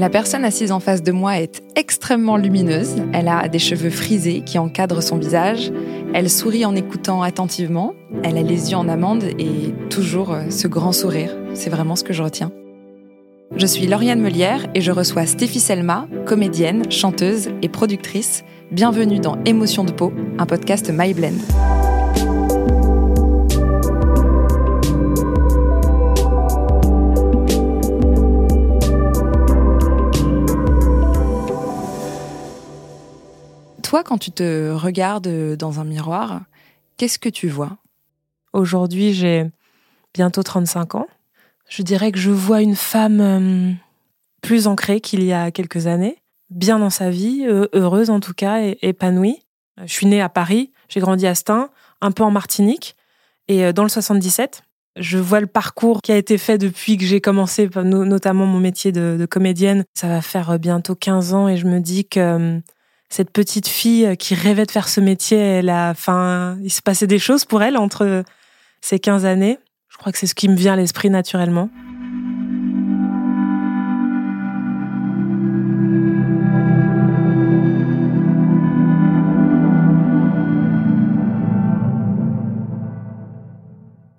La personne assise en face de moi est extrêmement lumineuse. Elle a des cheveux frisés qui encadrent son visage. Elle sourit en écoutant attentivement. Elle a les yeux en amande et toujours euh, ce grand sourire. C'est vraiment ce que je retiens. Je suis Lauriane Melière et je reçois Stéphie Selma, comédienne, chanteuse et productrice. Bienvenue dans Émotion de peau, un podcast My Toi, quand tu te regardes dans un miroir, qu'est-ce que tu vois? Aujourd'hui, j'ai bientôt 35 ans. Je dirais que je vois une femme euh, plus ancrée qu'il y a quelques années, bien dans sa vie, euh, heureuse en tout cas, et épanouie. Je suis née à Paris, j'ai grandi à Stein, un peu en Martinique, et euh, dans le 77, je vois le parcours qui a été fait depuis que j'ai commencé, notamment mon métier de, comédienne. Ça va faire bientôt 15 ans et je me dis que cette petite fille euh, qui rêvait de faire ce métier, elle a, il se passait des choses pour elle entre ces 15 années. Je crois que c'est ce qui me vient à l'esprit naturellement.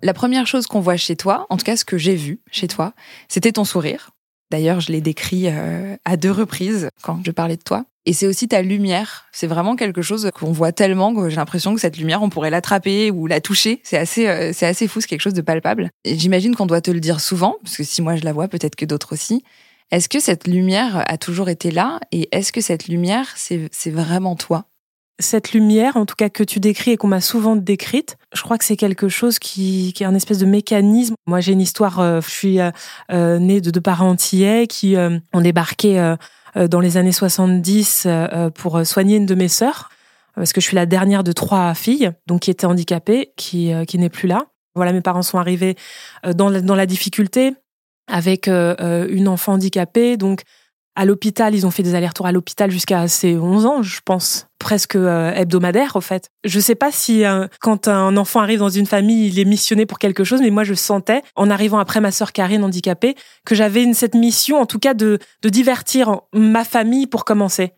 La première chose qu'on voit chez toi, en tout cas ce que j'ai vu chez toi, c'était ton sourire. D'ailleurs, je l'ai décrit euh, à deux reprises quand je parlais de toi. Et c'est aussi ta lumière. C'est vraiment quelque chose qu'on voit tellement que j'ai l'impression que cette lumière, on pourrait l'attraper ou la toucher. C'est assez, euh, c'est assez fou, c'est quelque chose de palpable. Et j'imagine qu'on doit te le dire souvent, parce que si moi je la vois, peut-être que d'autres aussi. Est-ce que cette lumière a toujours été là? Et est-ce que cette lumière, c'est, c'est vraiment toi? Cette lumière, en tout cas que tu décris et qu'on m'a souvent décrite, je crois que c'est quelque chose qui, est un espèce de mécanisme. Moi, j'ai une histoire, euh, je suis euh, née de deux parents antillais qui ont débarqué dans les années 70 pour soigner une de mes sœurs, parce que je suis la dernière de trois filles, donc qui était handicapée, qui, qui n'est plus là. Voilà, mes parents sont arrivés dans la, dans la difficulté avec une enfant handicapée, donc à l'hôpital, ils ont fait des allers-retours à l'hôpital jusqu'à ses 11 ans, je pense, presque euh, hebdomadaire au fait. Je sais pas si euh, quand un enfant arrive dans une famille, il est missionné pour quelque chose, mais moi je sentais, en arrivant après ma sœur Karine handicapée, que j'avais cette mission, en tout cas, de, de divertir ma famille pour commencer.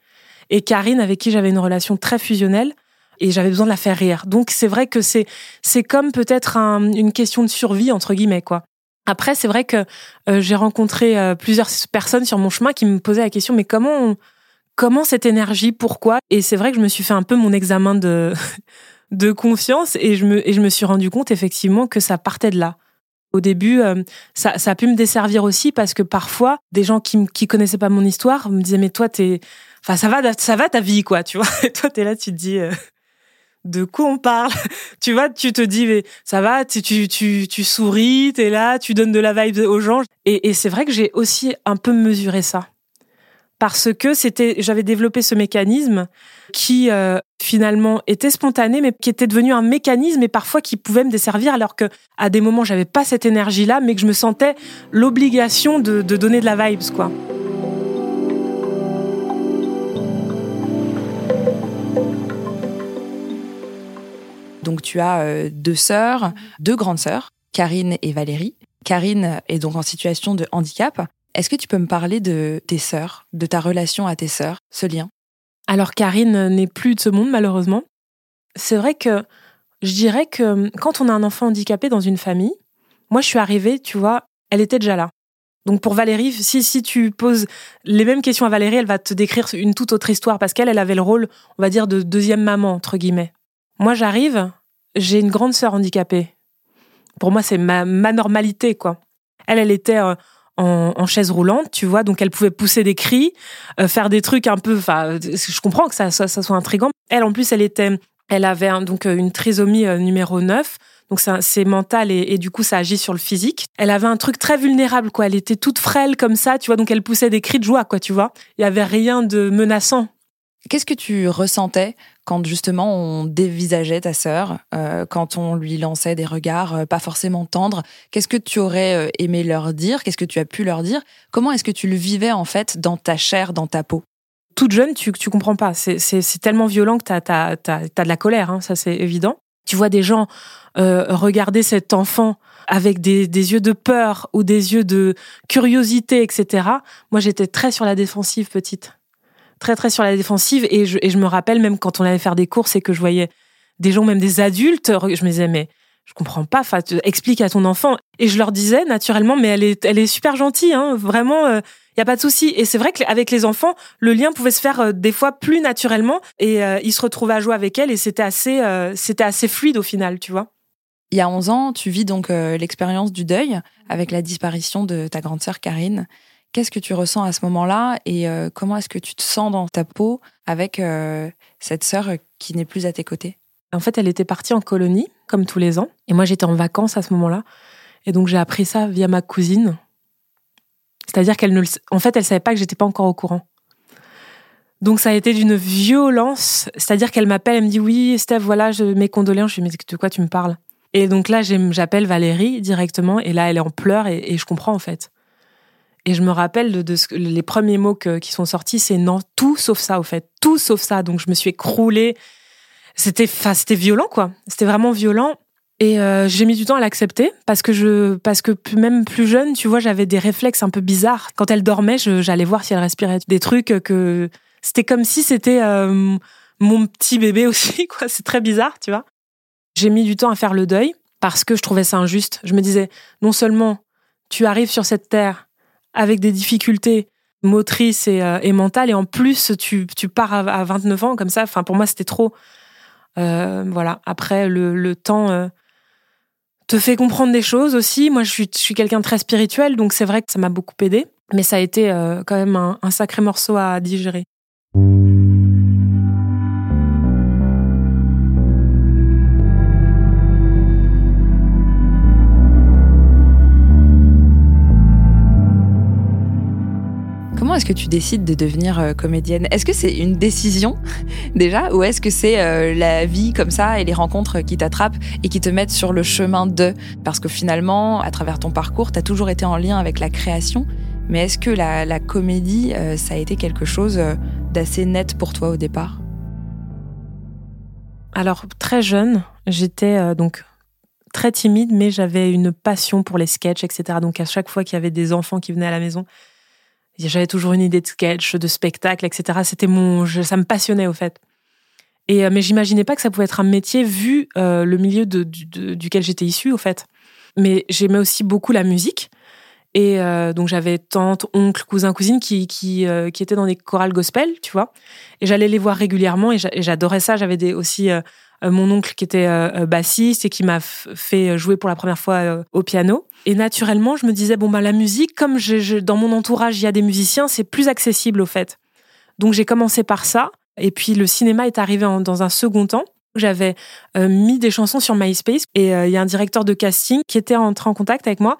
Et Karine, avec qui j'avais une relation très fusionnelle, et j'avais besoin de la faire rire. Donc c'est vrai que c'est c'est comme peut-être une question de survie entre guillemets quoi. Après, c'est vrai que euh, j'ai rencontré plusieurs personnes sur mon chemin qui me posaient la question, mais comment, comment cette énergie, pourquoi? Et c'est vrai que je me suis fait un peu mon examen de, de confiance et je, me, et je me suis rendu compte effectivement que ça partait de là. Au début, euh, ça, a pu me desservir aussi parce que parfois, des gens qui, qui connaissaient pas mon histoire me disaient, mais toi, t'es, enfin, ça va, ça va ta vie, quoi, tu vois? Et toi, t'es là, tu te dis, de quoi on parle? Tu vois, tu te dis, mais ça va, tu, tu, tu, tu souris, t'es là, tu donnes de la vibe aux gens. Et, et c'est vrai que j'ai aussi un peu mesuré ça. Parce que c'était, j'avais développé ce mécanisme qui euh, finalement était spontané, mais qui était devenu un mécanisme et parfois qui pouvait me desservir, alors que à des moments j'avais pas cette énergie-là, mais que je me sentais l'obligation de, de donner de la vibes, quoi. Donc tu as euh, deux sœurs, deux grandes sœurs, Karine et Valérie. Karine est donc en situation de handicap. Est-ce que tu peux me parler de tes sœurs, de ta relation à tes sœurs, ce lien? Alors Karine n'est plus de ce monde malheureusement. C'est vrai que je dirais que quand on a un enfant handicapé dans une famille, moi je suis arrivée, tu vois, elle était déjà là. Donc pour Valérie, si, si tu poses les mêmes questions à Valérie, elle va te décrire une toute autre histoire parce qu'elle, elle avait le rôle, on va dire, de deuxième maman, entre guillemets. Moi, j'arrive, j'ai une grande sœur handicapée. Pour moi, c'est ma, ma normalité, quoi. Elle, elle était euh, en, chaise roulante, tu vois, donc elle pouvait pousser des cris, euh, faire des trucs un peu. Enfin, je comprends que ça, soit intrigant. Elle, en plus, elle était, elle avait donc une trisomie euh, numéro 9. Donc c'est mental et, et, du coup ça agit sur le physique. Elle avait un truc très vulnérable quoi. Elle était toute frêle comme ça, tu vois. Donc elle poussait des cris de joie quoi, tu vois. Il y avait rien de menaçant. Qu'est-ce que tu ressentais quand justement on dévisageait ta sœur, euh, quand on lui lançait des regards euh, pas forcément tendres? Qu'est-ce que tu aurais euh, aimé leur dire? Qu'est-ce que tu as pu leur dire? Comment est-ce que tu le vivais en fait dans ta chair, dans ta peau? Toute jeune, tu tu comprends pas. C'est tellement violent que tu as, de la colère, hein, ça c'est évident. Tu vois des gens euh, regarder cet enfant avec des, des, yeux de peur ou des yeux de curiosité, etc. Moi, j'étais très sur la défensive, petite. Très, très sur la défensive. Et je, je me rappelle, même quand on allait faire des courses et que je voyais des gens, même des adultes, je me disais, mais je comprends pas, explique à ton enfant. Et je leur disais naturellement, mais elle est, elle est super gentille, hein, vraiment, il euh, y a pas de souci. Et c'est vrai qu'avec les enfants, le lien pouvait se faire euh, des fois plus naturellement et euh, ils se retrouvaient à jouer avec elle et c'était assez, c'était assez fluide au final, tu vois. Il y a 11 ans, tu vis donc l'expérience du deuil avec la disparition de ta grande sœur Karine. Qu'est-ce que tu ressens à ce moment-là et comment est-ce que tu te sens dans ta peau avec cette sœur qui n'est plus à tes côtés? En fait, elle était partie en colonie comme tous les ans. Et moi, j'étais en vacances à ce moment-là. Et donc, j'ai appris ça via ma cousine. C'est-à-dire qu'elle ne En fait, elle savait pas que j'étais pas encore au courant. Donc, ça a été d'une violence. C'est-à-dire qu'elle m'appelle, elle me dit Oui, Steph, voilà, je... mes condoléances. Je lui dis Mais de quoi tu me parles? Et donc là, j'appelle Valérie directement. Et là, elle est en pleurs et, je comprends, en fait. Et je me rappelle de, les premiers mots qui sont sortis c'est non, tout sauf ça, au fait. Tout sauf ça. Donc, je me suis écroulée. C'était c'était violent quoi. C'était vraiment violent. Et euh, j'ai mis du temps à l'accepter parce que je parce que même plus jeune tu vois j'avais des réflexes un peu bizarres. Quand elle dormait j'allais voir si elle respirait. Des trucs que c'était comme si c'était euh, mon petit bébé aussi quoi. C'est très bizarre tu vois. J'ai mis du temps à faire le deuil parce que je trouvais ça injuste. Je me disais non seulement tu arrives sur cette terre avec des difficultés motrices et, euh, et mentales et en plus tu, pars à, à 29 ans comme ça enfin pour moi c'était trop euh, voilà. Après, le, temps euh, te fait comprendre des choses aussi. Moi, je suis, quelqu'un de très spirituel, donc c'est vrai que ça m'a beaucoup aidé. Mais ça a été quand même un sacré morceau à digérer. Est-ce que tu décides de devenir euh, comédienne? Est-ce que c'est une décision déjà ou est-ce que c'est euh, la vie comme ça et les rencontres qui t'attrapent et qui te mettent sur le chemin de? Parce que finalement, à travers ton parcours, tu as toujours été en lien avec la création. Mais est-ce que la, comédie, euh, ça a été quelque chose d'assez net pour toi au départ? Alors, très jeune, j'étais donc très timide, mais j'avais une passion pour les sketchs, etc. Donc, à chaque fois qu'il y avait des enfants qui venaient à la maison, j'avais toujours une idée de sketch, de spectacle, etc. C'était mon, ça me passionnait au fait. Et euh, mais j'imaginais pas que ça pouvait être un métier vu euh, le milieu duquel j'étais issue au fait. Mais j'aimais aussi beaucoup la musique. Et euh, donc j'avais tante, oncle, cousin, cousine qui qui, qui étaient dans des chorales gospel, tu vois. Et j'allais les voir régulièrement et j'adorais ça. J'avais aussi mon oncle qui était euh, euh, bassiste et qui m'a fait jouer pour la première fois au piano. Et naturellement, je me disais bon bah la musique, comme dans mon entourage il y a des musiciens, c'est plus accessible au fait. Donc j'ai commencé par ça. Et puis le cinéma est arrivé dans un second temps. J'avais mis des chansons sur MySpace et il y a un directeur de casting qui était entré en contact avec moi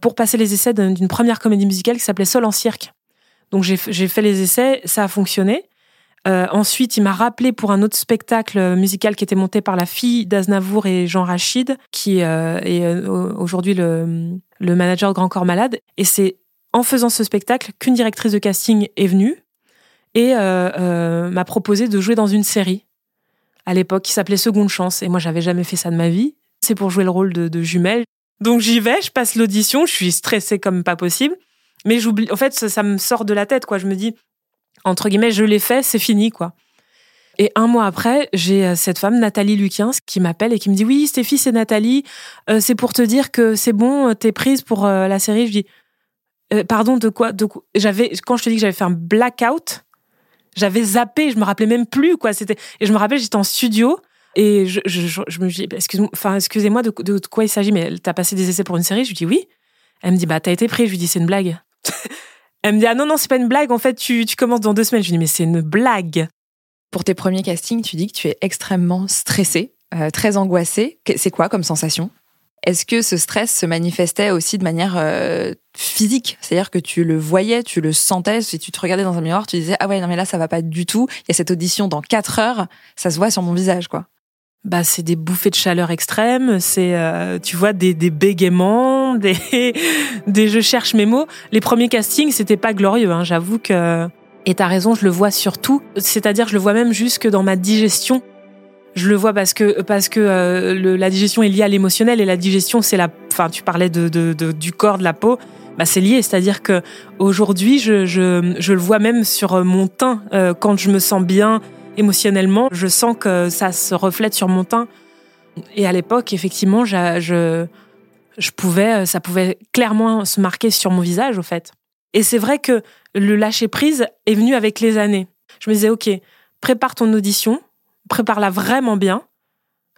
pour passer les essais d'une première comédie musicale qui s'appelait Sol en cirque. Donc j'ai fait les essais, ça a fonctionné. Euh, ensuite, il m'a rappelé pour un autre spectacle musical qui était monté par la fille d'Aznavour et Jean Rachid, qui euh, est euh, aujourd'hui le, manager de Grand Corps Malade. Et c'est en faisant ce spectacle qu'une directrice de casting est venue et m'a proposé de jouer dans une série à l'époque qui s'appelait Seconde Chance. Et moi, j'avais jamais fait ça de ma vie. C'est pour jouer le rôle de, de jumelle. Donc j'y vais, je passe l'audition, je suis stressée comme pas possible. Mais j'oublie, en fait, ça, ça, me sort de la tête, quoi. Je me dis, entre guillemets, je l'ai fait, c'est fini, quoi. Et un mois après, j'ai euh, cette femme, Nathalie Luquiens, qui m'appelle et qui me dit Oui, Stéphie, c'est Nathalie. Euh, c'est pour te dire que c'est bon, t'es prise pour euh, la série. Je dis Pardon, de quoi, J'avais Quand je te dis que j'avais fait un blackout, j'avais zappé, je me rappelais même plus, quoi. Et je me rappelle, j'étais en studio et je, je, me dis Excuse-moi, enfin, excusez-moi, de, quoi il s'agit Mais t'as passé des essais pour une série? Je lui dis Oui. Elle me dit Bah, t'as été prise. Je lui dis C'est une blague. Elle me dit ah non non c'est pas une blague en fait tu, tu commences dans deux semaines. Je lui dis mais c'est une blague. Pour tes premiers castings, tu dis que tu es extrêmement stressée, euh, très angoissée. C'est quoi comme sensation? Est-ce que ce stress se manifestait aussi de manière euh, physique? C'est-à-dire que tu le voyais, tu le sentais, si tu te regardais dans un miroir, tu disais ah ouais non mais là ça va pas du tout. Il y a cette audition dans quatre heures, ça se voit sur mon visage quoi bah, c'est des bouffées de chaleur extrêmes, c'est, euh, tu vois, des, bégaiements, des, des je cherche mes mots. Les premiers castings, c'était pas glorieux, hein, j'avoue que. Et t'as raison, je le vois surtout. C'est-à-dire, je le vois même jusque dans ma digestion. Je le vois parce que parce que euh, la digestion est liée à l'émotionnel et la digestion c'est la. Enfin, tu parlais de, du corps, de la peau. Bah, c'est lié, c'est-à-dire que aujourd'hui, je, je, je, le vois même sur mon teint. Euh, quand je me sens bien émotionnellement, je sens que ça se reflète sur mon teint. Et à l'époque, effectivement, je, je, pouvais, ça pouvait clairement se marquer sur mon visage, au fait. Et c'est vrai que le lâcher prise est venu avec les années. Je me disais, ok, prépare ton audition, prépare-la vraiment bien.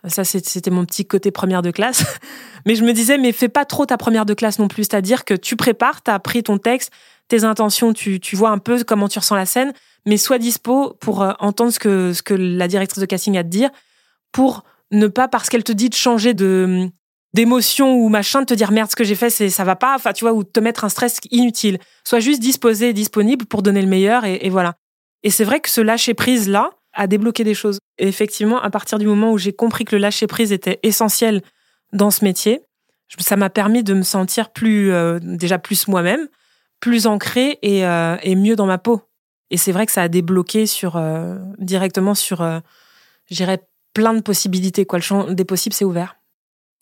Ça, c'était mon petit côté première de classe. Mais je me disais, mais fais pas trop ta première de classe non plus. C'est-à-dire que tu prépares, tu as appris ton texte, tes intentions, tu, tu vois un peu comment tu ressens la scène, mais sois dispo pour euh, entendre ce que, ce que la directrice de casting a à te dire, pour ne pas, parce qu'elle te dit de changer de d'émotion ou machin, de te dire merde, ce que j'ai fait, c'est ça va pas, enfin, tu vois, ou te mettre un stress inutile. Sois juste disposé, disponible pour donner le meilleur, et, et voilà. Et c'est vrai que ce lâcher prise là, à débloquer des choses. Et effectivement, à partir du moment où j'ai compris que le lâcher prise était essentiel dans ce métier, ça m'a permis de me sentir plus euh, déjà plus moi-même, plus ancrée et, euh, et, mieux dans ma peau. Et c'est vrai que ça a débloqué sur euh, directement sur, je dirais, plein de possibilités. Quoi. Le champ des possibles, c'est ouvert.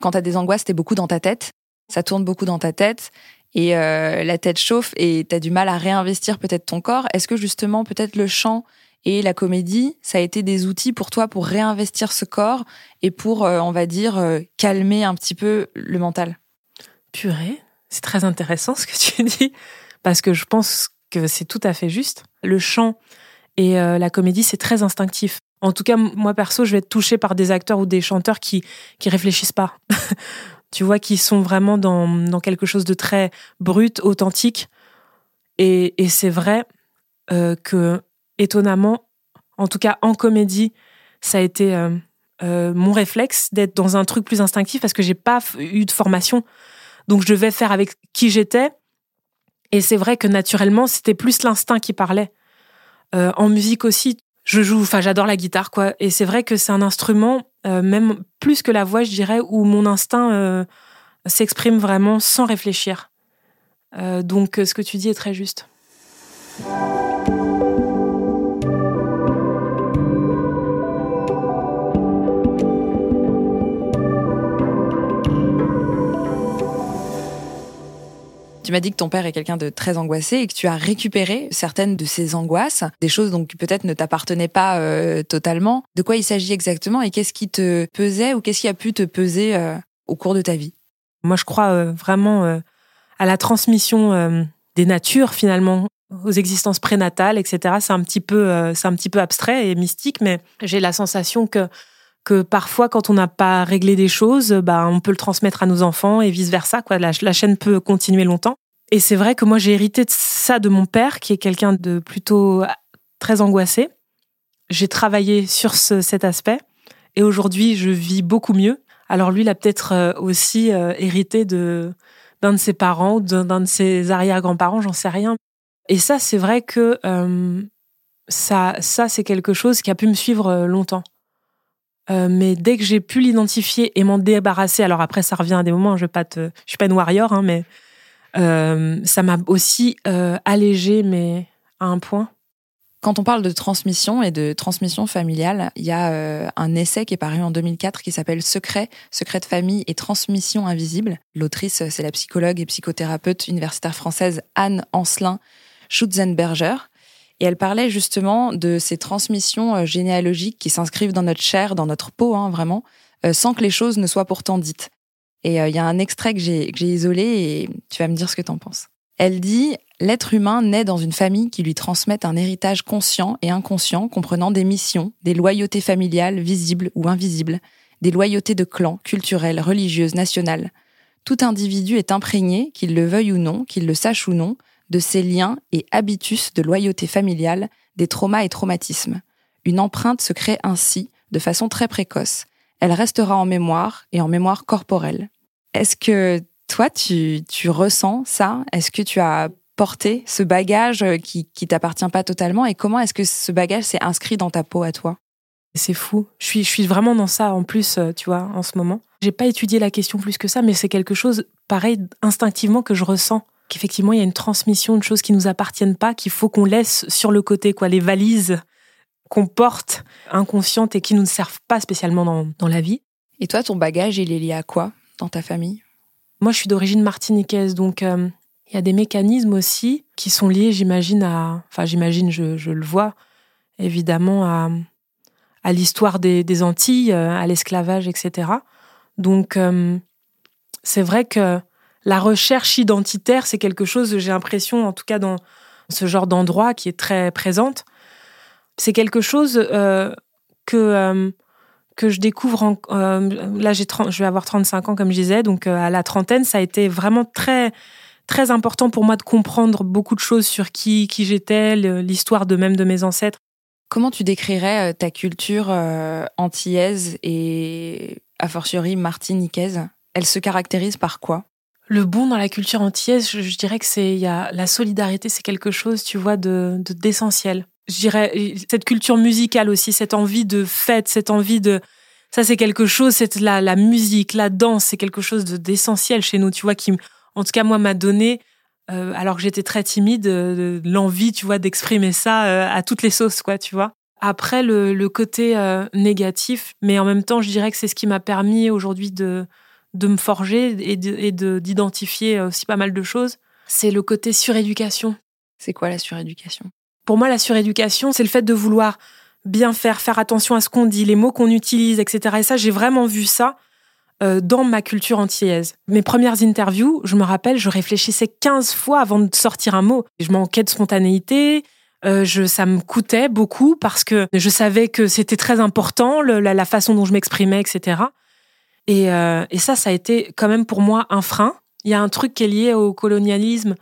Quand tu as des angoisses, t'es beaucoup dans ta tête. Ça tourne beaucoup dans ta tête et la tête chauffe et tu as du mal à réinvestir peut-être ton corps. Est-ce que justement, peut-être le chant et la comédie, ça a été des outils pour toi pour réinvestir ce corps et pour, euh, on va dire, euh, calmer un petit peu le mental? Purée, c'est très intéressant ce que tu dis, parce que je pense que c'est tout à fait juste. Le chant et euh, la comédie, c'est très instinctif. En tout cas, moi perso, je vais être touchée par des acteurs ou des chanteurs qui qui réfléchissent pas. tu vois, qui sont vraiment dans, dans quelque chose de très brut, authentique. Et, et c'est vrai euh, que étonnamment, en tout cas en comédie, ça a été euh, mon réflexe d'être dans un truc plus instinctif parce que j'ai pas eu de formation. Donc je devais faire avec qui j'étais. Et c'est vrai que naturellement, c'était plus l'instinct qui parlait. Euh, en musique aussi, je joue, enfin j'adore la guitare quoi. Et c'est vrai que c'est un instrument, même plus que la voix, je dirais, où mon instinct s'exprime vraiment sans réfléchir. donc ce que tu dis est très juste. Tu m'as dit que ton père est quelqu'un de très angoissé et que tu as récupéré certaines de ses angoisses, des choses donc peut-être ne t'appartenaient pas euh, totalement. De quoi il s'agit exactement et qu'est-ce qui te pesait ou qu'est-ce qui a pu te peser euh, au cours de ta vie? Moi, je crois euh, vraiment à la transmission des natures finalement aux existences prénatales, etc. C'est un petit peu, c'est un petit peu abstrait et mystique, mais j'ai la sensation que que parfois, quand on n'a pas réglé des choses, bah, on peut le transmettre à nos enfants et vice versa. Quoi. La, chaîne peut continuer longtemps. Et c'est vrai que moi, j'ai hérité de ça de mon père, qui est quelqu'un de plutôt très angoissé. J'ai travaillé sur cet aspect et aujourd'hui, je vis beaucoup mieux. Alors lui, il a peut-être euh, aussi euh, hérité de d'un de ses parents ou d'un de ses arrière-grands-parents, j'en sais rien. Et ça, c'est vrai que euh, ça, ça c'est quelque chose qui a pu me suivre longtemps. Euh, mais dès que j'ai pu l'identifier et m'en débarrasser, alors après ça revient à des moments, te, je suis pas une warrior, hein, mais euh, ça m'a aussi euh, allégé, mais à un point. Quand on parle de transmission et de transmission familiale, il y a un essai qui est paru en 2004 qui s'appelle Secret, secret de famille et transmission invisible. L'autrice, c'est la psychologue et psychothérapeute universitaire française Anne Ancelin Schutzenberger. Et elle parlait justement de ces transmissions euh, généalogiques qui s'inscrivent dans notre chair, dans notre peau, hein, vraiment, euh, sans que les choses ne soient pourtant dites. Et euh, il y a un extrait que j'ai isolé et tu vas me dire ce que tu en penses. Elle dit L'être humain naît dans une famille qui lui transmet un héritage conscient et inconscient comprenant des missions, des loyautés familiales visibles ou invisibles, des loyautés de clan, culturelles, religieuses, nationales. Tout individu est imprégné, qu'il le veuille ou non, qu'il le sache ou non, de ces liens et habitus de loyauté familiale, des traumas et traumatismes. Une empreinte se crée ainsi, de façon très précoce. Elle restera en mémoire et en mémoire corporelle. Est-ce que toi, tu, tu ressens ça? Est-ce que tu as porté ce bagage qui, qui t'appartient pas totalement? Et comment est-ce que ce bagage s'est inscrit dans ta peau à toi? C'est fou. Je suis, je suis vraiment dans ça en plus, euh, tu vois, en ce moment. J'ai pas étudié la question plus que ça, mais c'est quelque chose pareil instinctivement que je ressens qu'effectivement il y a une transmission de choses qui nous appartiennent pas, qu'il faut qu'on laisse sur le côté, quoi, les valises qu'on porte inconscientes et qui nous ne servent pas spécialement dans, dans la vie. Et toi, ton bagage, il est lié à quoi dans ta famille? Moi, je suis d'origine martiniquaise, donc euh, il y a des mécanismes aussi qui sont liés, j'imagine, à. Enfin, j'imagine, je, je, le vois, évidemment, à, à l'histoire des, des, Antilles, euh, à l'esclavage, etc. Donc, euh, c'est vrai que la recherche identitaire, c'est quelque chose, j'ai l'impression, en tout cas dans ce genre d'endroit, qui est très présente. C'est quelque chose euh, que, euh, que je découvre. En, euh, là, j'ai je vais avoir 35 ans, comme je disais, donc à la trentaine, ça a été vraiment très très important pour moi de comprendre beaucoup de choses sur qui, qui j'étais, l'histoire de même de mes ancêtres. Comment tu décrirais ta culture antillaise et a fortiori martiniquaise? Elle se caractérise par quoi? Le bon dans la culture antillaise, je, je dirais que c'est il y a la solidarité, c'est quelque chose, tu vois, de d'essentiel. je dirais cette culture musicale aussi, cette envie de fête, cette envie de ça c'est quelque chose, c'est la la musique, la danse, c'est quelque chose d'essentiel chez nous, tu vois, qui en tout cas moi m'a donné euh, alors que j'étais très timide, euh, l'envie, tu vois, d'exprimer ça euh, à toutes les sauces, quoi, tu vois. Après le, le côté euh, négatif, mais en même temps, je dirais que c'est ce qui m'a permis aujourd'hui de de me forger et d'identifier aussi pas mal de choses, c'est le côté suréducation. C'est quoi la suréducation? Pour moi, la suréducation, c'est le fait de vouloir bien faire, faire attention à ce qu'on dit, les mots qu'on utilise, etc. Et ça, j'ai vraiment vu ça euh, dans ma culture antillaise. Mes premières interviews, je me rappelle, je réfléchissais 15 fois avant de sortir un mot. Je manquais de spontanéité, euh, je, ça me coûtait beaucoup parce que je savais que c'était très important, le, la, la façon dont je m'exprimais, etc. Et, euh, et, ça, ça a été quand même pour moi un frein. Il y a un truc qui est lié au colonialisme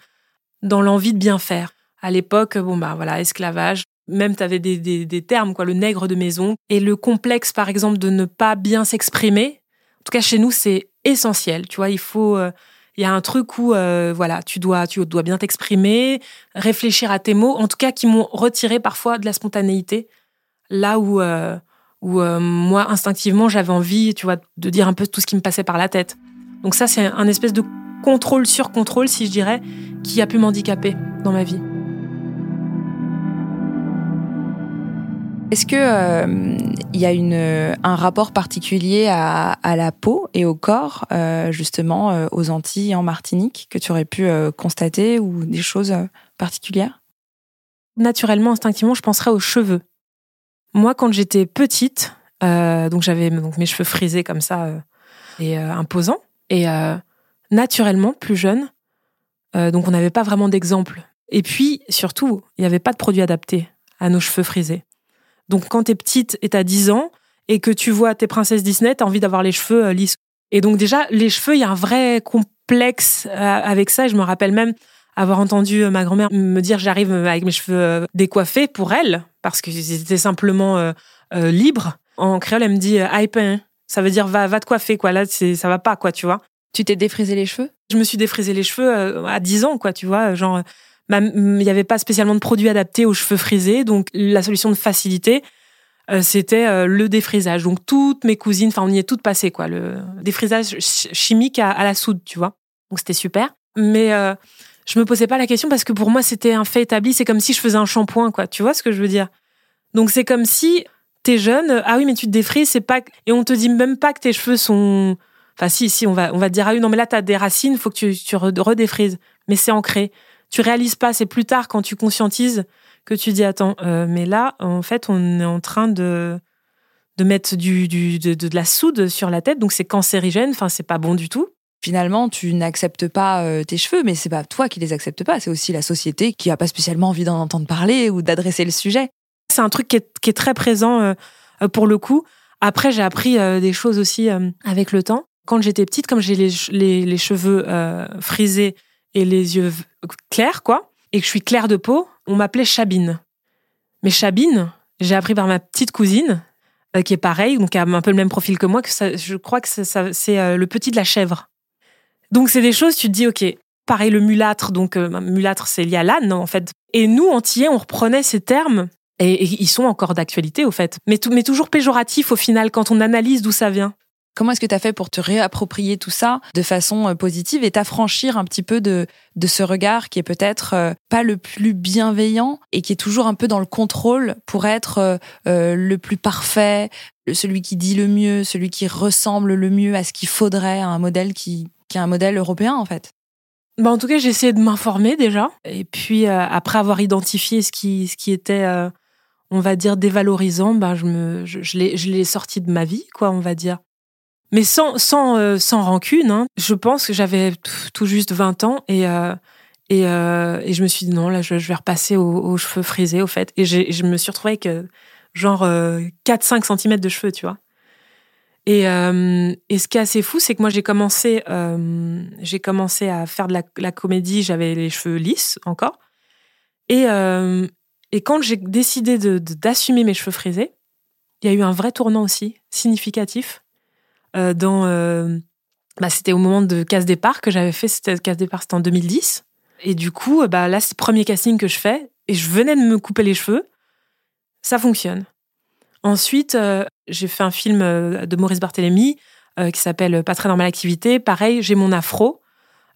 dans l'envie de bien faire. À l'époque, bon bah voilà, esclavage. Même tu avais des, des, des, termes, quoi, le nègre de maison. Et le complexe, par exemple, de ne pas bien s'exprimer. En tout cas, chez nous, c'est essentiel. Tu vois, il faut. Euh, il y a un truc où, euh, voilà, tu dois, tu dois bien t'exprimer, réfléchir à tes mots. En tout cas, qui m'ont retiré parfois de la spontanéité. Là où euh, où euh, moi, instinctivement, j'avais envie, tu vois, de dire un peu tout ce qui me passait par la tête. Donc ça, c'est un espèce de contrôle sur contrôle, si je dirais, qui a pu m'handicaper dans ma vie. Est-ce que euh, il y a une, un rapport particulier à, à, la peau et au corps, euh, justement, euh, aux Antilles en Martinique, que tu aurais pu euh, constater ou des choses euh, particulières? Naturellement, instinctivement, je penserais aux cheveux. Moi, quand j'étais petite, euh, donc j'avais donc mes cheveux frisés comme ça euh, et euh, imposants, et naturellement plus jeune, donc on n'avait pas vraiment d'exemple. Et puis surtout, il n'y avait pas de produit adapté à nos cheveux frisés. Donc quand t'es petite et t'as 10 ans et que tu vois tes princesses Disney, t'as envie d'avoir les cheveux lisses. Et donc déjà, les cheveux, il y a un vrai complexe avec ça. Et je me rappelle même avoir entendu ma grand-mère me dire j'arrive avec mes cheveux décoiffés pour elle parce qu'ils étaient simplement euh, euh, libres. En créole, elle me dit euh, ça veut dire va, va te coiffer, quoi. Là, ça va pas, quoi, tu vois. Tu t'es défrisé les cheveux? Je me suis défrisé les cheveux euh, à 10 ans, quoi, tu vois. Genre, il n'y avait pas spécialement de produits adaptés aux cheveux frisés, donc la solution de facilité, euh, c'était euh, le défrisage. Donc toutes mes cousines, enfin on y est toutes passées, quoi. Le défrisage chimique à, à la soude, tu vois. Donc c'était super. Mais euh, je me posais pas la question parce que pour moi c'était un fait établi. C'est comme si je faisais un shampoing, quoi. Tu vois ce que je veux dire? Donc c'est comme si t'es jeune, ah oui mais tu te défrises, c'est pas et on te dit même pas que tes cheveux sont, enfin si si on va on va te dire ah oui non mais là t'as des racines, faut que tu tu redéfrises. Mais c'est ancré. Tu réalises pas, c'est plus tard quand tu conscientises que tu dis attends euh, mais là en fait on est en train de de mettre du, du de, de la soude sur la tête donc c'est cancérigène, enfin c'est pas bon du tout finalement, tu n'acceptes pas euh, tes cheveux, mais c'est pas toi qui les acceptes pas, c'est aussi la société qui a pas spécialement envie d'en entendre parler ou d'adresser le sujet. C'est un truc qui est, très présent euh, pour le coup. Après, j'ai appris euh, des choses aussi euh, avec le temps. Quand j'étais petite, comme j'ai les, les, cheveux euh, frisés et les yeux clairs, quoi, et que je suis claire de peau, on m'appelait Chabine. Mais Chabine, j'ai appris par ma petite cousine, qui est pareille, donc qui a un peu le même profil que moi, que je crois que c'est le petit de la chèvre. Donc c'est des choses, tu te dis, ok, pareil le mulâtre, donc euh, mulâtre c'est lié à l'âne en fait. Et nous, entiers, on reprenait ces termes et, ils sont encore d'actualité au fait, mais, mais toujours péjoratifs au final quand on analyse d'où ça vient. Comment est-ce que tu as fait pour te réapproprier tout ça de façon euh, positive et t'affranchir un petit peu de, de ce regard qui est peut-être euh, pas le plus bienveillant et qui est toujours un peu dans le contrôle pour être euh, le plus parfait, celui qui dit le mieux, celui qui ressemble le mieux à ce qu'il faudrait à un modèle qui, qui est un modèle européen en fait bah en tout cas, j'ai essayé de m'informer déjà. Et puis, après avoir identifié ce qui, ce qui était, on va dire, dévalorisant, bah, je, me, je, je l'ai sorti de ma vie, quoi, on va dire mais sans sans euh, sans rancune. Hein. Je pense que j'avais tout juste 20 ans et euh, et, euh, et je me suis dit non là je, vais repasser aux, cheveux frisés au fait et je me suis retrouvée avec genre 4-5 cm de cheveux tu vois. Et, et ce qui est assez fou, c'est que moi j'ai commencé, j'ai commencé à faire de la, comédie, j'avais les cheveux lisses encore. Et, et quand j'ai décidé d'assumer mes cheveux frisés, il y a eu un vrai tournant aussi, significatif. Euh, dans. Euh, bah, c'était au moment de Casse Départ que j'avais fait. C'était Casse Départ, c'était en 2010. Et du coup, bah, là, c'est le premier casting que je fais. Et je venais de me couper les cheveux. Ça fonctionne. Ensuite, euh, j'ai fait un film de Maurice Barthélémy qui s'appelle Pas très normale activité. Pareil, j'ai mon afro.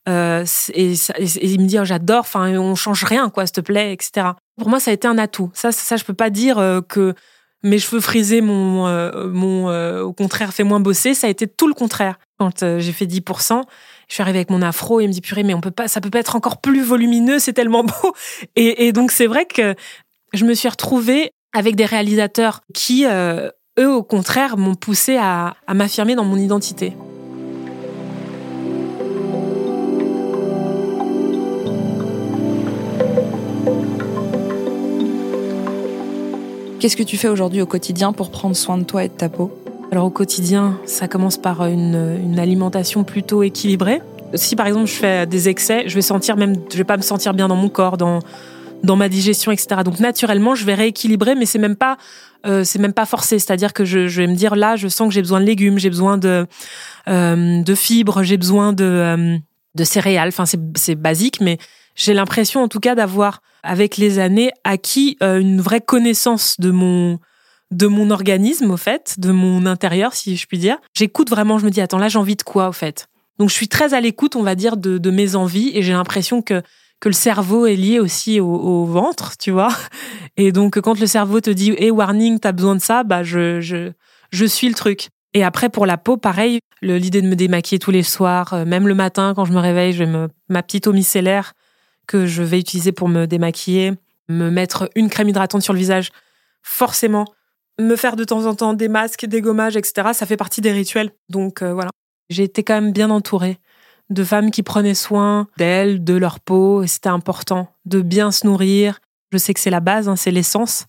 et, il me dit oh, j'adore enfin on change rien quoi s'il te plaît etc pour moi ça a été un atout. Ça ça je peux pas dire que mes cheveux frisés mon mon euh, au contraire fait moins bosser. Ça a été tout le contraire. Quand euh, j'ai fait 10% je suis arrivée avec mon afro et il me dit purée mais on peut pas ça peut pas être encore plus volumineux c'est tellement beau. Et, et, donc c'est vrai que je me suis retrouvée avec des réalisateurs qui euh, eux au contraire m'ont poussé à, à m'affirmer dans mon identité Qu'est-ce que tu fais aujourd'hui au quotidien pour prendre soin de toi et de ta peau? Alors au quotidien, ça commence par une, alimentation plutôt équilibrée. Si par exemple je fais des excès, je vais sentir même, je vais pas me sentir bien dans mon corps, dans dans ma digestion, etc. Donc naturellement, je vais rééquilibrer, mais c'est même pas euh, c'est même pas forcé. C'est-à-dire que je, je, vais me dire là, je sens que j'ai besoin de légumes, j'ai besoin de euh, de fibres, j'ai besoin de euh, de céréales. Enfin, c'est basique, mais j'ai l'impression en tout cas d'avoir avec les années acquis euh, une vraie connaissance de mon de mon organisme au fait, de mon intérieur si je puis dire. J'écoute vraiment, je me dis attends là j'ai envie de quoi au fait? Donc je suis très à l'écoute, on va dire de, de mes envies et j'ai l'impression que que le cerveau est lié aussi au, ventre, tu vois. Et donc quand le cerveau te dit hey warning, t'as besoin de ça, bah je je je suis le truc. Et après pour la peau, pareil, l'idée de me démaquiller tous les soirs, euh, même le matin quand je me réveille, me ma petite eau que je vais utiliser pour me démaquiller, me mettre une crème hydratante sur le visage, forcément, me faire de temps en temps des masques, des gommages, etc. Ça fait partie des rituels. Donc euh, voilà. J'ai été quand même bien entourée de femmes qui prenaient soin d'elles, de leur peau. C'était important de bien se nourrir. Je sais que c'est la base, hein, c'est l'essence.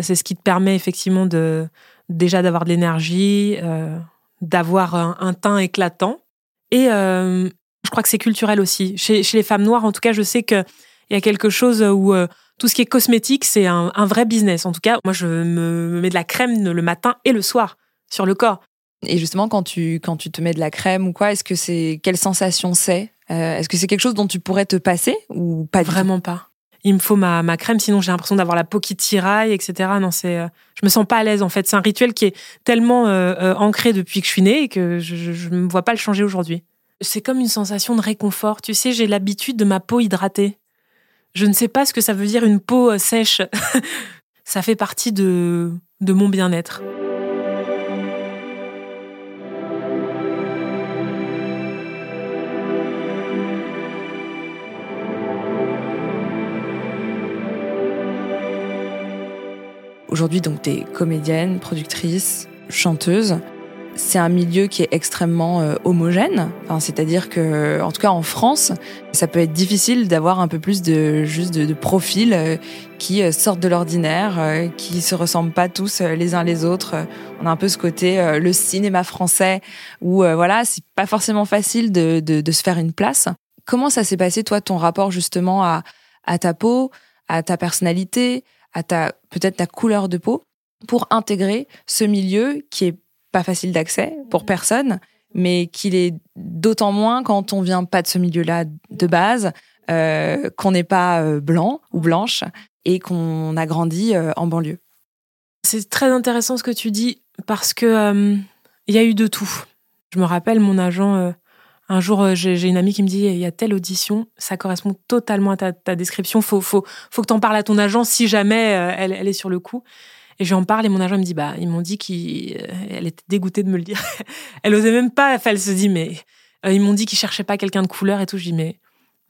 C'est ce qui te permet effectivement de déjà d'avoir de l'énergie, euh, d'avoir un, teint éclatant. Et, euh, je crois que c'est culturel aussi. Chez, les femmes noires, en tout cas, je sais qu'il y a quelque chose où euh, tout ce qui est cosmétique, c'est un, vrai business. En tout cas, moi, je me mets de la crème le matin et le soir sur le corps. Et justement, quand tu, quand tu te mets de la crème ou quoi, est-ce que c'est quelle sensation c'est euh, Est-ce que c'est quelque chose dont tu pourrais te passer ou pas Vraiment pas. Il me faut ma, ma crème, sinon j'ai l'impression d'avoir la peau qui tiraille, etc. Non, c'est, euh, je me sens pas à l'aise en fait. C'est un rituel qui est tellement ancré depuis que je suis née que je ne vois pas le changer aujourd'hui c'est comme une sensation de réconfort. Tu sais, j'ai l'habitude de ma peau hydratée. Je ne sais pas ce que ça veut dire une peau euh, sèche. ça fait partie de, de mon bien-être. Aujourd'hui, donc, tu es comédienne, productrice, chanteuse c'est un milieu qui est extrêmement euh, homogène. Enfin, c'est-à-dire que, en tout cas en France, ça peut être difficile d'avoir un peu plus de juste de, profils euh, qui euh, sortent de l'ordinaire, qui se ressemblent pas tous les uns les autres. On a un peu ce côté le cinéma français où voilà, c'est pas forcément facile de, de, de, se faire une place. Comment ça s'est passé toi ton rapport justement à, à ta peau, à ta personnalité, à ta peut-être ta couleur de peau pour intégrer ce milieu qui est pas facile d'accès pour personne, mais qu'il est d'autant moins quand on vient pas de ce milieu-là de base, euh, qu'on n'est pas euh, blanc ou blanche et qu'on a grandi euh, en banlieue. C'est très intéressant ce que tu dis parce que il y a eu de tout. Je me rappelle mon agent. Un jour, j'ai une amie qui me dit il y a telle audition, ça correspond totalement à ta, description. Faut, faut, faut que tu en parles à ton agent si jamais elle, elle est sur le coup. Et j'en parle et mon agent me dit, bah, ils m'ont dit qu'elle était dégoûtée de me le dire. elle osait même pas, elle se dit, mais euh, ils m'ont dit qu'ils cherchaient pas quelqu'un de couleur et tout. Je dis, mais,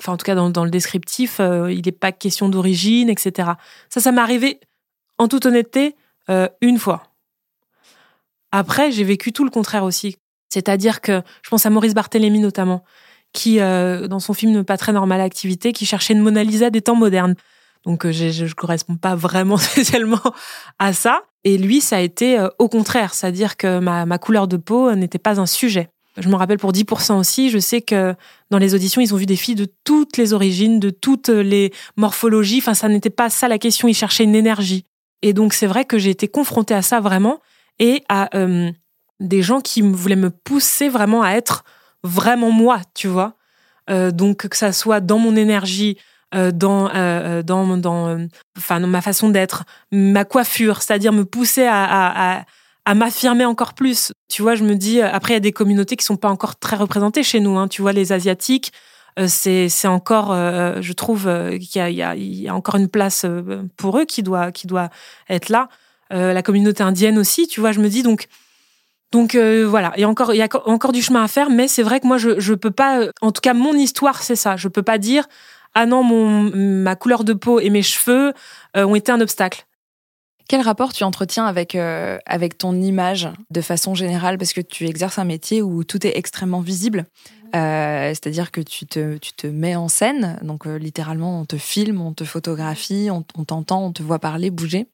enfin, en tout cas, dans, le descriptif, euh, il n'est pas question d'origine, etc. Ça, ça m'est arrivé, en toute honnêteté, euh, une fois. Après, j'ai vécu tout le contraire aussi. C'est-à-dire que je pense à Maurice Barthélémy notamment, qui, dans son film Pas très normal activité, qui cherchait une Mona Lisa des temps modernes. Donc euh, je ne correspond pas vraiment spécialement à ça. Et lui, ça a été euh, au contraire, c'est-à-dire que ma, couleur de peau n'était pas un sujet. Je me rappelle pour 10% aussi, je sais que dans les auditions, ils ont vu des filles de toutes les origines, de toutes les morphologies. Enfin, ça n'était pas ça la question, ils cherchaient une énergie. Et donc, c'est vrai que j'ai été confrontée à ça vraiment et à euh, des gens qui voulaient me pousser vraiment à être vraiment moi, tu vois. donc, que ça soit dans mon énergie, euh, dans, euh, euh, dans, dans, enfin, dans ma façon d'être, ma coiffure, c'est-à-dire me pousser à, à, m'affirmer encore plus. Tu vois, je me dis, après, il y a des communautés qui sont pas encore très représentées chez nous. Hein. Tu vois, les Asiatiques, c'est c'est encore, je trouve qu'il y a, y, a, y a encore une place pour eux qui doit, qui doit être là. la communauté indienne aussi, tu vois, je me dis donc. Donc voilà, il y a encore il y a encore du chemin à faire, mais c'est vrai que moi je je peux pas, en tout cas mon histoire c'est ça, je peux pas dire ah non, mon, ma couleur de peau et mes cheveux euh, ont été un obstacle. Quel rapport tu entretiens avec, euh, avec ton image de façon générale? Parce que tu exerces un métier où tout est extrêmement visible. Euh, c'est-à-dire que tu te, tu te mets en scène, donc littéralement on te filme, on te photographie, on, t'entend, on te voit parler, bouger,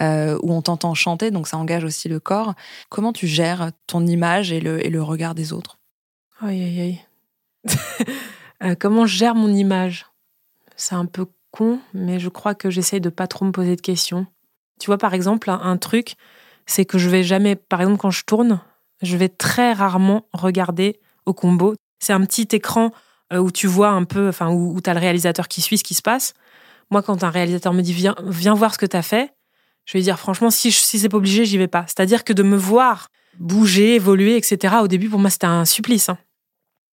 ou on t'entend chanter, donc ça engage aussi le corps. Comment tu gères ton image et le, regard des autres? Aïe, aïe, aïe. comment je gère mon image? C'est un peu con, mais je crois que j'essaye de pas trop me poser de questions. Tu vois, par exemple, un, truc, c'est que je vais jamais, par exemple, quand je tourne, je vais très rarement regarder au combo. C'est un petit écran euh, où tu vois un peu, enfin, où, tu as le réalisateur qui suit ce qui se passe. Moi, quand un réalisateur me dit viens, viens voir ce que tu as fait, je vais dire franchement, si, si c'est pas obligé, j'y vais pas. C'est-à-dire que de me voir bouger, évoluer, etc., au début, pour moi, c'était un supplice. Hein.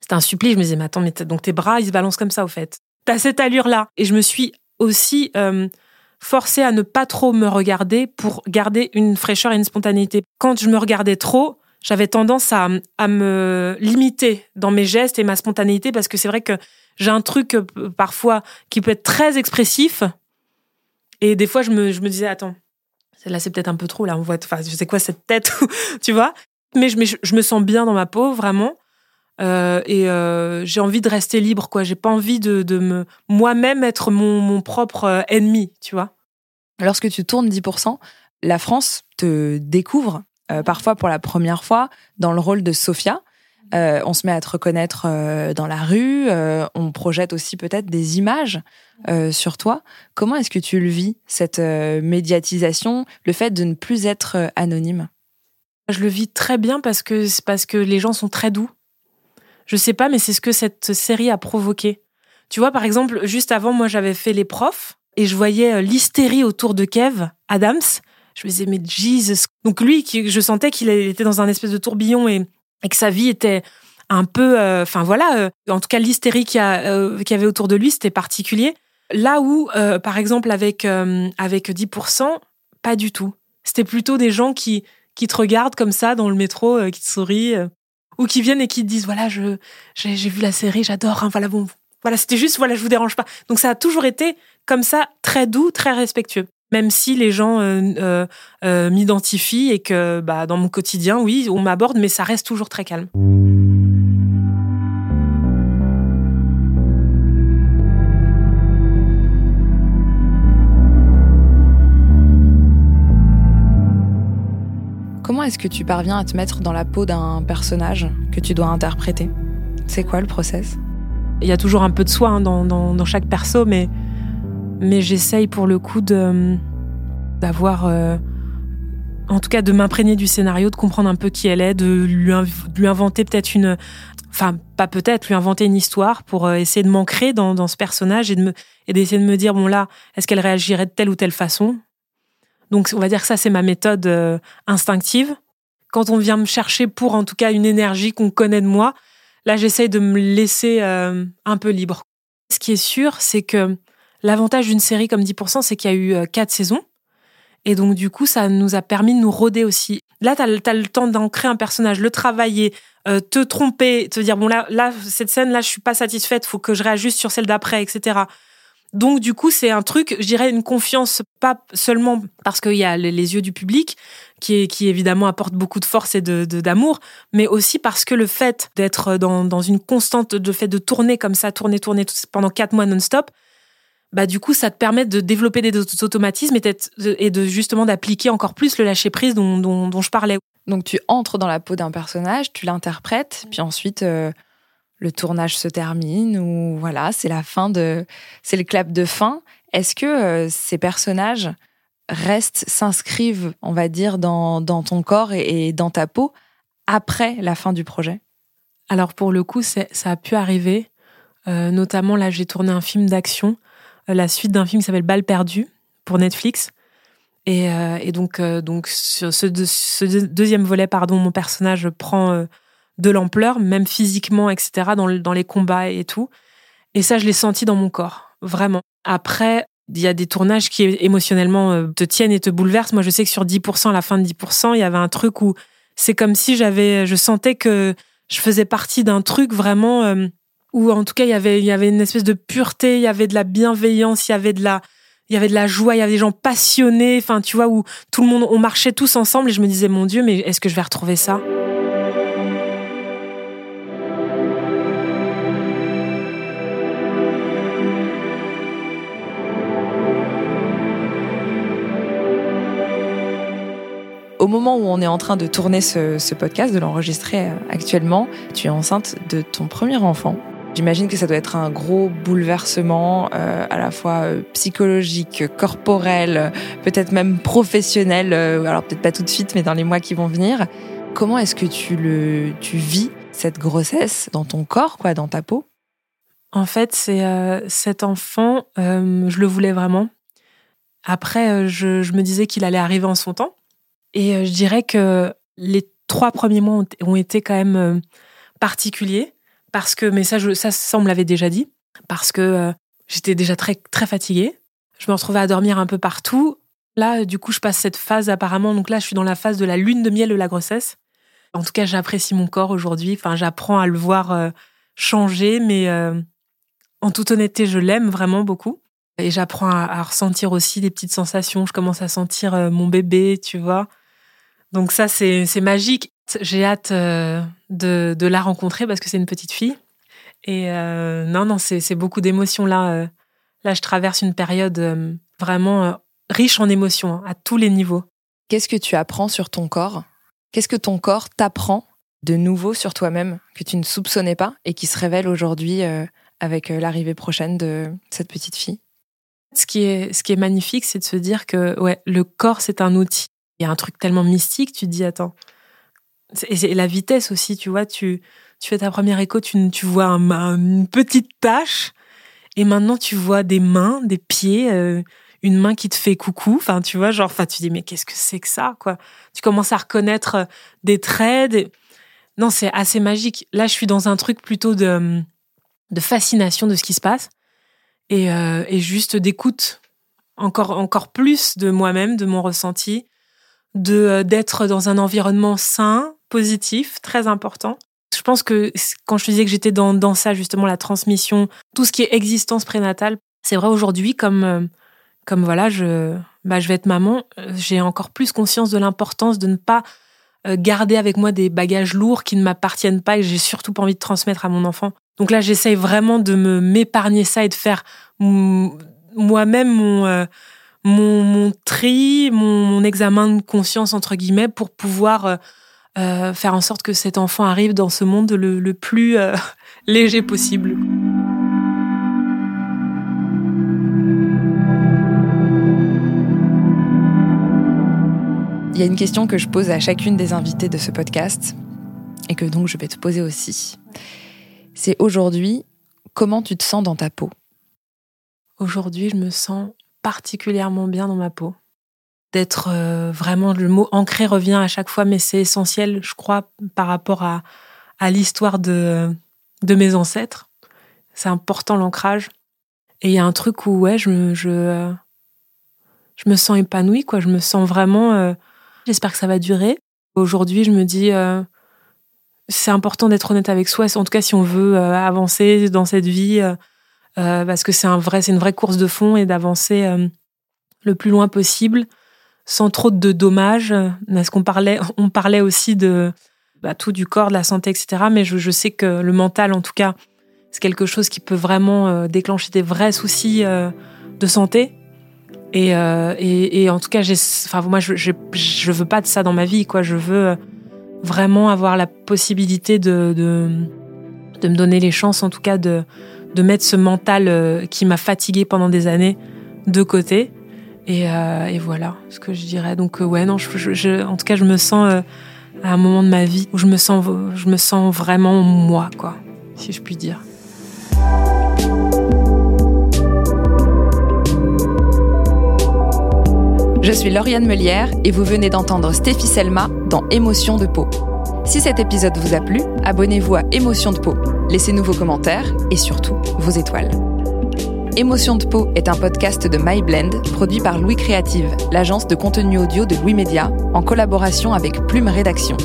C'était un supplice. Je me disais, mais attends, mais donc tes bras, ils se balancent comme ça, au fait t'as cette allure-là. Et je me suis aussi euh, forcée à ne pas trop me regarder pour garder une fraîcheur et une spontanéité. Quand je me regardais trop, j'avais tendance à, à, me limiter dans mes gestes et ma spontanéité parce que c'est vrai que j'ai un truc euh, parfois qui peut être très expressif. Et des fois, je me, je me disais, attends, là, c'est peut-être un peu trop, là, on voit, enfin, je sais quoi, cette tête, tu vois. Mais je, me sens bien dans ma peau, vraiment. Euh, et euh, j'ai envie de rester libre, quoi. J'ai pas envie de, de me moi-même être mon, mon, propre euh, ennemi, tu vois. Lorsque tu tournes 10%, la France te découvre parfois pour la première fois dans le rôle de Sophia. On se met à te reconnaître dans la rue, on projette aussi peut-être des images sur toi. Comment est-ce que tu le vis, cette médiatisation, le fait de ne plus être anonyme? Je le vis très bien parce que, parce que les gens sont très doux. Je sais pas, mais c'est ce que cette série a provoqué. Tu vois, par exemple, juste avant, moi, j'avais fait les profs et je voyais euh, l'hystérie autour de Kev Adams. Je me disais, mais Jesus. Donc lui, je sentais qu'il était dans un espèce de tourbillon et, que sa vie était un peu, euh, enfin voilà, euh, en tout cas l'hystérie qu'il y, avait autour de lui, c'était particulier. Là où, par exemple, avec avec 10%, pas du tout. C'était plutôt des gens qui qui te regardent comme ça dans le métro, qui te sourient ou qui viennent et qui disent voilà je j'ai vu la série j'adore hein, voilà bon voilà c'était juste voilà je vous dérange pas donc ça a toujours été comme ça très doux très respectueux même si les gens euh, euh, euh, m'identifient et que bah dans mon quotidien oui on m'aborde mais ça reste toujours très calme. Comment est-ce que tu parviens à te mettre dans la peau d'un personnage que tu dois interpréter? C'est quoi le process? Il y a toujours un peu de soi hein, dans, chaque perso, mais, mais j'essaye pour le coup d'avoir. Euh, en tout cas, de m'imprégner du scénario, de comprendre un peu qui elle est, de lui, lui inventer peut-être une. Enfin, pas peut-être, lui inventer une histoire pour euh, essayer de m'ancrer dans, dans, ce personnage et d'essayer de, de me dire, bon là, est-ce qu'elle réagirait de telle ou telle façon? Donc, on va dire que ça, c'est ma méthode euh, instinctive. quand on vient me chercher pour en tout cas une énergie qu'on connaît de moi, là j'essaye de me laisser euh, un peu libre. Ce qui est sûr, c'est que l'avantage d'une série comme 10%, c'est qu'il y a eu euh, quatre saisons. Et donc, du coup, ça nous a permis de nous roder aussi. Là, tu as, le temps d'ancrer un personnage, le travailler, euh, te tromper, te dire, bon, là, là, cette scène, là, je suis pas satisfaite, faut que je réajuste sur celle d'après, etc. Donc, du coup, c'est un truc, je dirais, une confiance, pas seulement parce qu'il y a les, yeux du public, qui, qui évidemment apporte beaucoup de force et de d'amour, mais aussi parce que le fait d'être dans, dans une constante, de fait de tourner comme ça, tourner, tourner pendant quatre mois non-stop, bah du coup ça te permet de développer des automatismes et, de justement d'appliquer encore plus le lâcher prise dont, dont, je parlais. Donc tu entres dans la peau d'un personnage, tu l'interprètes, puis ensuite euh, le tournage se termine ou voilà c'est la fin de c'est le clap de fin. Est-ce que euh, ces personnages restent s'inscrivent on va dire dans, dans ton corps et, dans ta peau après la fin du projet? Alors pour le coup ça a pu arriver. Euh, notamment là j'ai tourné un film d'action la suite d'un film qui s'appelle Balle perdue pour Netflix. Et, euh, donc, euh, donc sur ce, deuxième volet, pardon, mon personnage prend euh, de l'ampleur, même physiquement, etc., dans, dans les combats et tout. Et ça, je l'ai senti dans mon corps, vraiment. Après, il y a des tournages qui émotionnellement te tiennent et te bouleversent. Moi, je sais que sur 10%, à la fin de 10%, il y avait un truc où c'est comme si j'avais, je sentais que je faisais partie d'un truc vraiment où en tout cas il y avait une espèce de pureté, il y avait de la bienveillance, il y avait de la joie, il y avait des gens passionnés, enfin tu vois où tout le monde on marchait tous ensemble et je me disais mon dieu mais est-ce que je vais retrouver ça? Au moment où on est en train de tourner ce, ce podcast, de l'enregistrer euh, actuellement, tu es enceinte de ton premier enfant. J'imagine que ça doit être un gros bouleversement euh, à la fois euh, psychologique, corporel, peut-être même professionnel. Euh, alors peut-être pas tout de suite, mais dans les mois qui vont venir. Comment est-ce que tu le, tu vis cette grossesse dans ton corps, quoi, dans ta peau? En fait, c'est cet enfant, je le voulais vraiment. Après, je me disais qu'il allait arriver en son temps, et je dirais que les trois premiers mois ont été quand même particuliers parce que, mais ça, je, ça, ça on me l'avait déjà dit, parce que euh, j'étais déjà très, très fatiguée. Je me retrouvais à dormir un peu partout. Là, du coup, je passe cette phase apparemment. Donc là, je suis dans la phase de la lune de miel de la grossesse. En tout cas, j'apprécie mon corps aujourd'hui. Enfin, j'apprends à le voir euh, changer, mais euh, en toute honnêteté, je l'aime vraiment beaucoup. Et j'apprends à, ressentir aussi des petites sensations. Je commence à sentir mon bébé, tu vois. Donc ça, c'est magique. J'ai hâte euh, de, de, la rencontrer parce que c'est une petite fille. Et euh, non, non, c'est beaucoup d'émotions là. Euh. là, je traverse une période vraiment riche en émotions hein, à tous les niveaux. Qu'est-ce que tu apprends sur ton corps? Qu'est-ce que ton corps t'apprend de nouveau sur toi-même que tu ne soupçonnais pas et qui se révèle aujourd'hui avec l'arrivée prochaine de cette petite fille? Ce qui est, ce qui est magnifique, c'est de se dire que ouais, le corps, c'est un outil. Il y a un truc tellement mystique, tu te dis, attends, et la vitesse aussi, tu vois, tu, tu fais ta première écho, tu, tu vois une petite tache, et maintenant tu vois des mains, des pieds, euh, une main qui te fait coucou, enfin tu vois, genre, enfin tu dis mais qu'est-ce que c'est que ça, quoi Tu commences à reconnaître euh, des traits, non c'est assez magique. Là je suis dans un truc plutôt de, de fascination de ce qui se passe et, euh, et juste d'écoute encore encore plus de moi-même, de mon ressenti, d'être dans un environnement sain, positif, très important. Je pense que quand je disais que j'étais dans, dans ça, justement, la transmission, tout ce qui est existence prénatale, c'est vrai aujourd'hui, comme, euh, comme voilà, je, bah, je vais être maman, euh, j'ai encore plus conscience de l'importance de ne pas euh, garder avec moi des bagages lourds qui ne m'appartiennent pas et que j'ai surtout pas envie de transmettre à mon enfant. Donc là, j'essaye vraiment de me m'épargner ça et de faire moi-même mon, mon, tri, mon, examen de conscience, entre guillemets, pour pouvoir faire en sorte que cet enfant arrive dans ce monde le, plus euh, léger possible. Il y a une question que je pose à chacune des invitées de ce podcast et que donc je vais te poser aussi. C'est aujourd'hui, comment tu te sens dans ta peau? Aujourd'hui, je me sens particulièrement bien dans ma peau. D'être euh, vraiment le mot ancré revient à chaque fois, mais c'est essentiel, je crois, par rapport à, à l'histoire de, de mes ancêtres. C'est important l'ancrage. Et il y a un truc où ouais, je, je, je me sens épanouie, quoi. Je me sens vraiment. Euh, j'espère que ça va durer. Aujourd'hui, je me dis, euh, c'est important d'être honnête avec soi. En tout cas, si on veut avancer dans cette vie, parce que c'est un vrai, c'est une vraie course de fond et d'avancer le plus loin possible sans trop de dommages. Parce qu'on parlait, on parlait aussi de bah, tout du corps, de la santé, etc. Mais je, sais que le mental, en tout cas, c'est quelque chose qui peut vraiment euh, déclencher des vrais soucis euh, de santé. Euh, et, et, en tout cas, enfin, moi, je, je, veux pas de ça dans ma vie, quoi. Je veux vraiment avoir la possibilité de, de, de me donner les chances, en tout cas, de, de mettre ce mental qui m'a fatigué pendant des années de côté euh, et, voilà ce que je dirais. Donc euh, ouais, non, en tout cas, je me sens euh, à un moment de ma vie où je me sens, je me sens vraiment moi, quoi, si je puis dire. Je suis Lauriane Melière et vous venez d'entendre Stéphie Selma dans Émotion de peau. Si cet épisode vous a plu, abonnez-vous à Émotion de peau, laissez-nous vos commentaires et surtout vos étoiles. Émotion de peau est un podcast de MyBlend produit par Louis Créative, l'agence de contenu audio de Louis Média, en collaboration avec Plume Rédaction.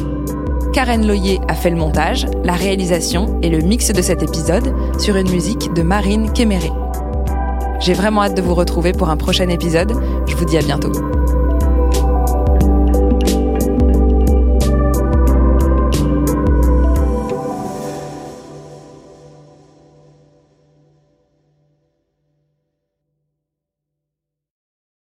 Karen Loyer a fait le montage, la réalisation et le mix de cet épisode sur une musique de Marine Kéméré. J'ai vraiment hâte de vous retrouver pour un prochain épisode. Je vous dis à bientôt.